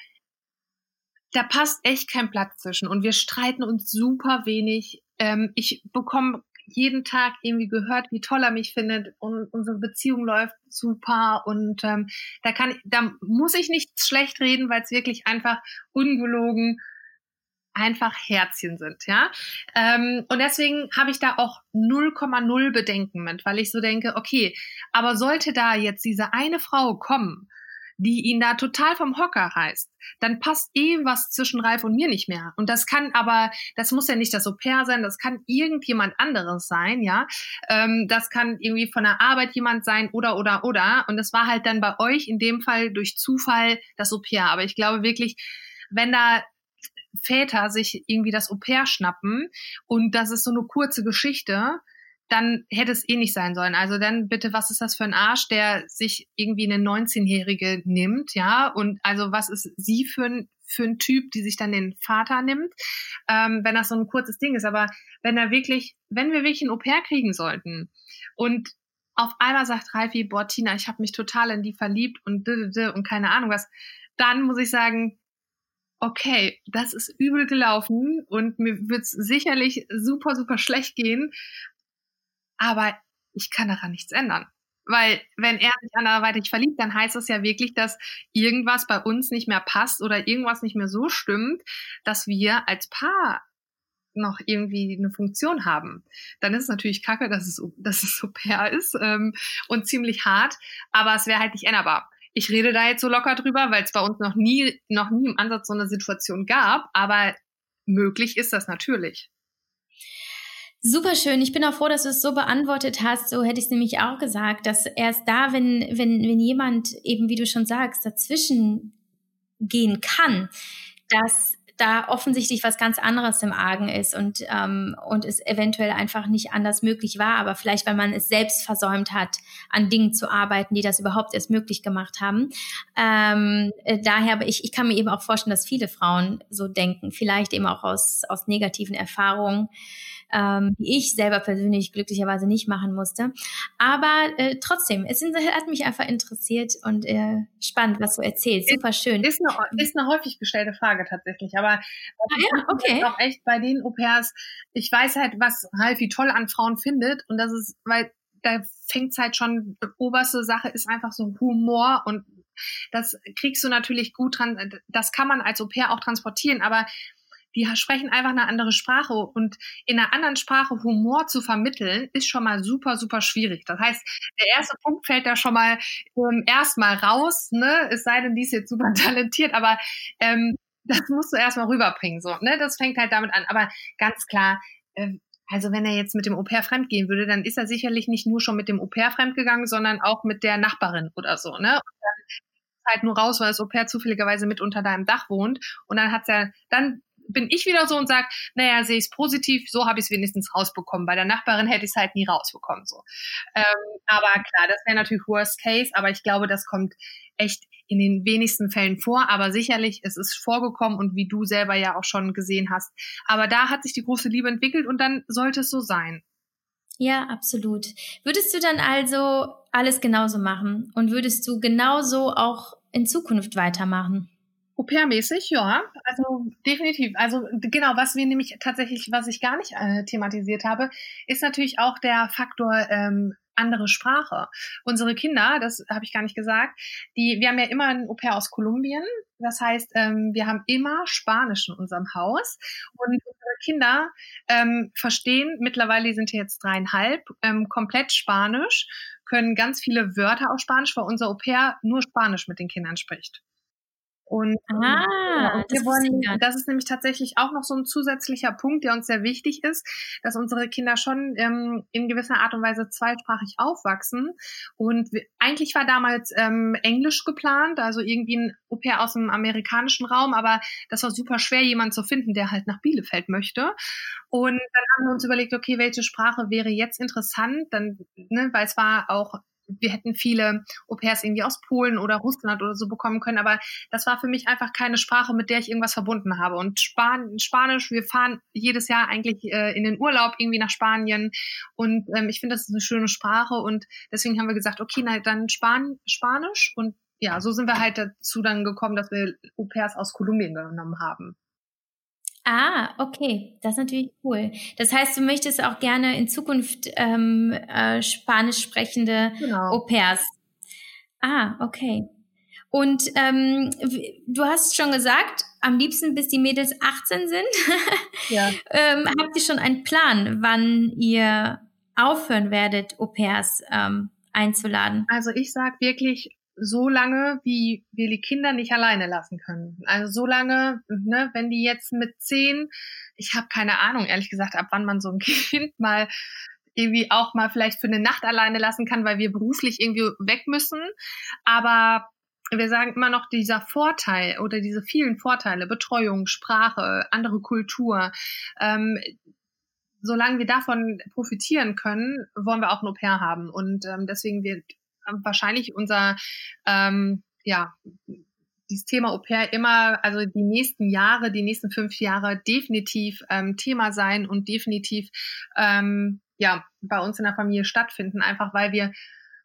da passt echt kein Platz zwischen und wir streiten uns super wenig. Ähm, ich bekomme jeden Tag irgendwie gehört, wie toll er mich findet und unsere Beziehung läuft super und ähm, da kann da muss ich nichts schlecht reden, weil es wirklich einfach ungelogen einfach Herzchen sind, ja. Ähm, und deswegen habe ich da auch 0,0 Bedenken mit, weil ich so denke, okay, aber sollte da jetzt diese eine Frau kommen die ihn da total vom Hocker reißt, dann passt eh was zwischen Ralf und mir nicht mehr. Und das kann aber, das muss ja nicht das Au-pair sein, das kann irgendjemand anderes sein, ja. Ähm, das kann irgendwie von der Arbeit jemand sein oder, oder, oder. Und das war halt dann bei euch in dem Fall durch Zufall das Au-pair. Aber ich glaube wirklich, wenn da Väter sich irgendwie das Au-pair schnappen und das ist so eine kurze Geschichte, dann hätte es eh nicht sein sollen. Also dann bitte, was ist das für ein Arsch, der sich irgendwie eine 19-Jährige nimmt, ja? Und also was ist sie für ein, für ein Typ, die sich dann den Vater nimmt, ähm, wenn das so ein kurzes Ding ist. Aber wenn er wirklich, wenn wir wirklich ein Au-pair kriegen sollten und auf einmal sagt Ralfi, boah, Tina, ich habe mich total in die verliebt und und keine Ahnung was, dann muss ich sagen, okay, das ist übel gelaufen und mir wird es sicherlich super, super schlecht gehen aber ich kann daran nichts ändern. Weil wenn er sich anderweitig verliebt, dann heißt das ja wirklich, dass irgendwas bei uns nicht mehr passt oder irgendwas nicht mehr so stimmt, dass wir als Paar noch irgendwie eine Funktion haben. Dann ist es natürlich kacke, dass es, dass es so pair ist ähm, und ziemlich hart, aber es wäre halt nicht änderbar. Ich rede da jetzt so locker drüber, weil es bei uns noch nie, noch nie im Ansatz so eine Situation gab, aber möglich ist das natürlich.
Super schön. Ich bin auch froh, dass du es so beantwortet hast. So hätte ich es nämlich auch gesagt, dass erst da, wenn, wenn, wenn jemand eben, wie du schon sagst, dazwischen gehen kann, dass da offensichtlich was ganz anderes im Argen ist und, ähm, und es eventuell einfach nicht anders möglich war, aber vielleicht, weil man es selbst versäumt hat, an Dingen zu arbeiten, die das überhaupt erst möglich gemacht haben. Ähm, äh, daher, aber ich, ich kann mir eben auch vorstellen, dass viele Frauen so denken, vielleicht eben auch aus, aus negativen Erfahrungen ähm, die ich selber persönlich glücklicherweise nicht machen musste. Aber äh, trotzdem, es hat mich einfach interessiert und äh, spannend, was du erzählst. Super schön.
Ist eine, ist eine häufig gestellte Frage tatsächlich, aber ah,
ja, okay.
auch echt bei den Au-pairs, ich weiß halt, was Ralfi toll an Frauen findet und das ist, weil da fängt halt schon, oberste Sache ist einfach so Humor und das kriegst du natürlich gut dran, das kann man als Au-pair auch transportieren, aber die sprechen einfach eine andere Sprache und in einer anderen Sprache Humor zu vermitteln, ist schon mal super, super schwierig. Das heißt, der erste Punkt fällt da schon mal ähm, erstmal raus, ne? Es sei denn, die ist jetzt super [laughs] talentiert, aber ähm, das musst du erstmal rüberbringen, so, ne? Das fängt halt damit an. Aber ganz klar, äh, also wenn er jetzt mit dem Au-pair fremd gehen würde, dann ist er sicherlich nicht nur schon mit dem Au-pair fremd gegangen, sondern auch mit der Nachbarin oder so, ne? Und dann halt nur raus, weil das Au-pair zufälligerweise mit unter deinem Dach wohnt. Und dann hat's ja, dann bin ich wieder so und sage, naja, sehe ich es positiv, so habe ich es wenigstens rausbekommen. Bei der Nachbarin hätte ich es halt nie rausbekommen. So. Ähm, aber klar, das wäre natürlich Worst Case, aber ich glaube, das kommt echt in den wenigsten Fällen vor, aber sicherlich, es ist vorgekommen und wie du selber ja auch schon gesehen hast. Aber da hat sich die große Liebe entwickelt und dann sollte es so sein.
Ja, absolut. Würdest du dann also alles genauso machen und würdest du genauso auch in Zukunft weitermachen?
Au-pair-mäßig, ja. Also definitiv. Also genau, was wir nämlich tatsächlich, was ich gar nicht äh, thematisiert habe, ist natürlich auch der Faktor ähm, andere Sprache. Unsere Kinder, das habe ich gar nicht gesagt, die, wir haben ja immer ein Au-pair aus Kolumbien. Das heißt, ähm, wir haben immer Spanisch in unserem Haus. Und unsere Kinder ähm, verstehen, mittlerweile sind jetzt dreieinhalb, ähm, komplett Spanisch, können ganz viele Wörter auf Spanisch, weil unser Au-pair nur Spanisch mit den Kindern spricht. Und,
ähm, ah,
wir wollen, das ist nämlich tatsächlich auch noch so ein zusätzlicher Punkt, der uns sehr wichtig ist, dass unsere Kinder schon ähm, in gewisser Art und Weise zweisprachig aufwachsen. Und wir, eigentlich war damals ähm, Englisch geplant, also irgendwie ein Au-pair aus dem amerikanischen Raum, aber das war super schwer, jemanden zu finden, der halt nach Bielefeld möchte. Und dann haben wir uns überlegt, okay, welche Sprache wäre jetzt interessant, dann, ne, weil es war auch wir hätten viele Au-pairs irgendwie aus Polen oder Russland oder so bekommen können, aber das war für mich einfach keine Sprache, mit der ich irgendwas verbunden habe. Und Span Spanisch, wir fahren jedes Jahr eigentlich äh, in den Urlaub irgendwie nach Spanien und ähm, ich finde, das ist eine schöne Sprache und deswegen haben wir gesagt, okay, na, dann Span Spanisch und ja, so sind wir halt dazu dann gekommen, dass wir Au-pairs aus Kolumbien genommen haben.
Ah, okay, das ist natürlich cool. Das heißt, du möchtest auch gerne in Zukunft ähm, äh, spanisch sprechende genau. Au pairs. Ah, okay. Und ähm, du hast schon gesagt, am liebsten bis die Mädels 18 sind. [laughs] ja. ähm, habt ihr schon einen Plan, wann ihr aufhören werdet, Au pairs ähm, einzuladen?
Also ich sag wirklich so lange, wie wir die Kinder nicht alleine lassen können. Also so lange, ne, wenn die jetzt mit zehn, ich habe keine Ahnung, ehrlich gesagt, ab wann man so ein [laughs] Kind mal irgendwie auch mal vielleicht für eine Nacht alleine lassen kann, weil wir beruflich irgendwie weg müssen. Aber wir sagen immer noch dieser Vorteil oder diese vielen Vorteile, Betreuung, Sprache, andere Kultur, ähm, solange wir davon profitieren können, wollen wir auch ein Au-pair haben. Und ähm, deswegen wird wahrscheinlich unser, ähm, ja, dieses Thema Au pair immer, also die nächsten Jahre, die nächsten fünf Jahre definitiv ähm, Thema sein und definitiv ähm, ja bei uns in der Familie stattfinden, einfach weil wir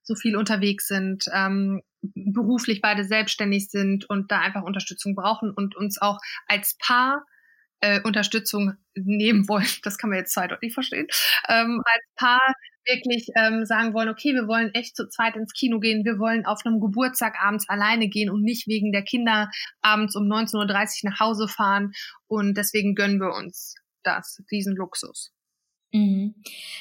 so viel unterwegs sind, ähm, beruflich beide selbstständig sind und da einfach Unterstützung brauchen und uns auch als Paar äh, Unterstützung nehmen wollen. [laughs] Das kann man jetzt zweideutig verstehen. Ähm, als Paar wirklich ähm, sagen wollen, okay, wir wollen echt zu zweit ins Kino gehen, wir wollen auf einem Geburtstag abends alleine gehen und nicht wegen der Kinder abends um 19.30 Uhr nach Hause fahren. Und deswegen gönnen wir uns das, diesen Luxus.
Mhm.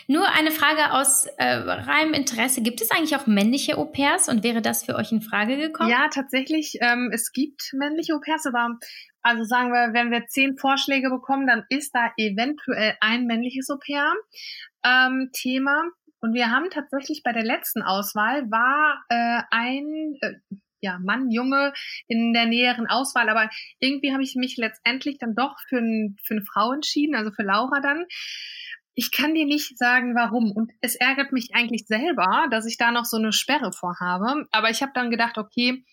Nur eine Frage aus äh, reinem Interesse. Gibt es eigentlich auch männliche Au-pairs und wäre das für euch in Frage gekommen?
Ja, tatsächlich. Ähm, es gibt männliche Au-pairs, aber also sagen wir, wenn wir zehn Vorschläge bekommen, dann ist da eventuell ein männliches Au-pair ähm, Thema. Und wir haben tatsächlich bei der letzten Auswahl war äh, ein äh, ja, Mann, Junge in der näheren Auswahl, aber irgendwie habe ich mich letztendlich dann doch für, ein, für eine Frau entschieden, also für Laura dann. Ich kann dir nicht sagen, warum. Und es ärgert mich eigentlich selber, dass ich da noch so eine Sperre vorhabe. Aber ich habe dann gedacht, okay,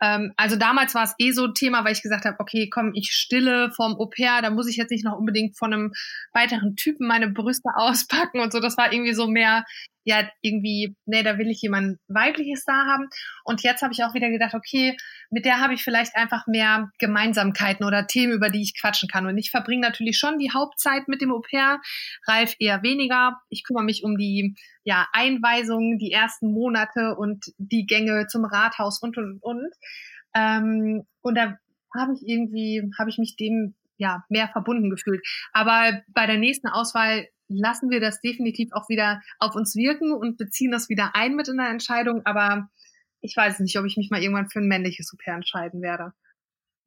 ähm, also damals war es eh so ein Thema, weil ich gesagt habe, okay, komm, ich stille vorm Au pair, da muss ich jetzt nicht noch unbedingt von einem weiteren Typen meine Brüste [laughs] auspacken und so. Das war irgendwie so mehr, ja, irgendwie, nee, da will ich jemand weibliches da haben. Und jetzt habe ich auch wieder gedacht, okay, mit der habe ich vielleicht einfach mehr Gemeinsamkeiten oder Themen, über die ich quatschen kann. Und ich verbringe natürlich schon die Hauptzeit mit dem Au pair, Ralf eher weniger. Ich kümmere mich um die ja, Einweisungen, die ersten Monate und die Gänge zum Rathaus und und und. Ähm, und da habe ich irgendwie, habe ich mich dem ja mehr verbunden gefühlt. Aber bei der nächsten Auswahl lassen wir das definitiv auch wieder auf uns wirken und beziehen das wieder ein mit in der Entscheidung. Aber ich weiß nicht, ob ich mich mal irgendwann für ein männliches Super entscheiden werde.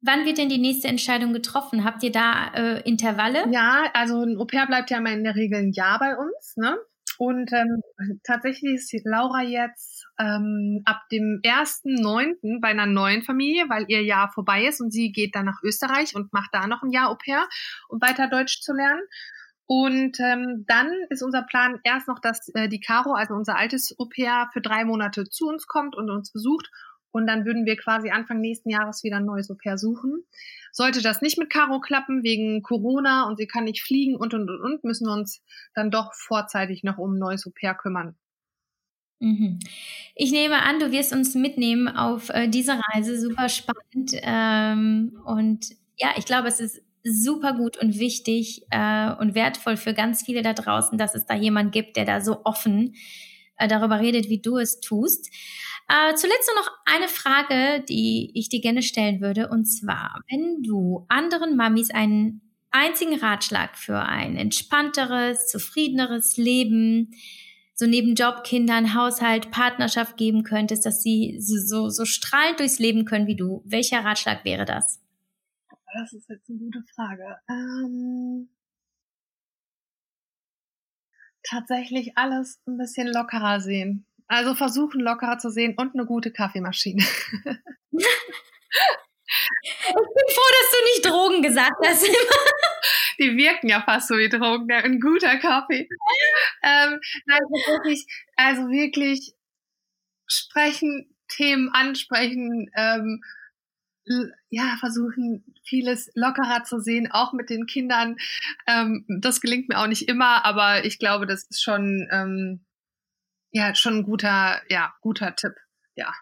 Wann wird denn die nächste Entscheidung getroffen? Habt ihr da äh, Intervalle?
Ja, also ein Au pair bleibt ja immer in der Regel ein Jahr bei uns. Ne? Und ähm, tatsächlich ist Laura jetzt ähm, ab dem 1.9. bei einer neuen Familie, weil ihr Jahr vorbei ist und sie geht dann nach Österreich und macht da noch ein Jahr Au pair, um weiter Deutsch zu lernen. Und ähm, dann ist unser Plan erst noch, dass äh, die Caro, also unser altes Au pair, für drei Monate zu uns kommt und uns besucht. Und dann würden wir quasi Anfang nächsten Jahres wieder ein neues Au pair suchen. Sollte das nicht mit Caro klappen, wegen Corona und sie kann nicht fliegen und, und, und, und, müssen wir uns dann doch vorzeitig noch um ein neues Au pair kümmern.
Mhm. Ich nehme an, du wirst uns mitnehmen auf äh, diese Reise. Super spannend. Ähm, und ja, ich glaube, es ist super gut und wichtig äh, und wertvoll für ganz viele da draußen, dass es da jemand gibt, der da so offen äh, darüber redet, wie du es tust. Äh, zuletzt noch eine Frage, die ich dir gerne stellen würde. Und zwar, wenn du anderen Mamis einen einzigen Ratschlag für ein entspannteres, zufriedeneres Leben, so neben Job, Kindern, Haushalt, Partnerschaft geben könntest, dass sie so, so strahlend durchs Leben können wie du, welcher Ratschlag wäre das?
Das ist jetzt eine gute Frage. Ähm, tatsächlich alles ein bisschen lockerer sehen. Also versuchen lockerer zu sehen und eine gute Kaffeemaschine. ich bin
froh, dass du nicht Drogen gesagt hast. [laughs]
Die wirken ja fast so wie Drogen, ein guter Kaffee. ähm, also wirklich, also wirklich sprechen, Themen ansprechen, ähm, ja, versuchen vieles lockerer zu sehen, auch mit den Kindern. Ähm, das gelingt mir auch nicht immer, aber ich glaube, das ist schon, ähm, ja, schon ein guter, ja, guter Tipp, ja.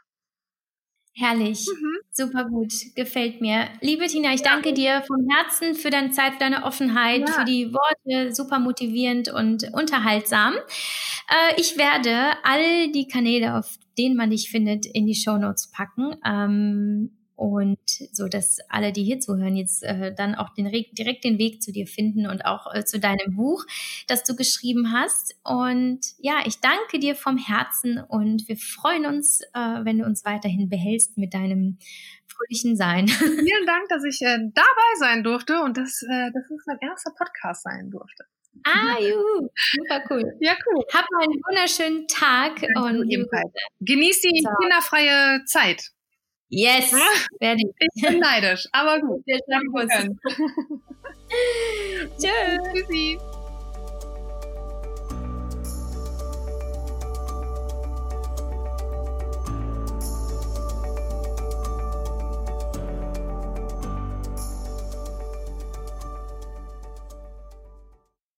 Herrlich, mhm. super gut, gefällt mir. Liebe Tina, ich ja. danke dir vom Herzen für deine Zeit, für deine Offenheit, ja. für die Worte, super motivierend und unterhaltsam. Äh, ich werde all die Kanäle, auf denen man dich findet, in die Show Notes packen. Ähm, und so, dass alle, die hier zuhören, jetzt äh, dann auch den, direkt den Weg zu dir finden und auch äh, zu deinem Buch, das du geschrieben hast. Und ja, ich danke dir vom Herzen und wir freuen uns, äh, wenn du uns weiterhin behältst mit deinem fröhlichen Sein. [laughs]
Vielen Dank, dass ich äh, dabei sein durfte und dass, äh, dass es mein erster Podcast sein durfte.
Ah, [laughs] juhu, super cool.
Ja, cool.
Hab einen wunderschönen Tag
Danke und ebenfalls. Genieß die so. kinderfreie Zeit.
Yes,
werde ich. Ich bin neidisch, aber gut.
Wir schaffen es. [laughs] [laughs]
Tschüss. Tschüssi.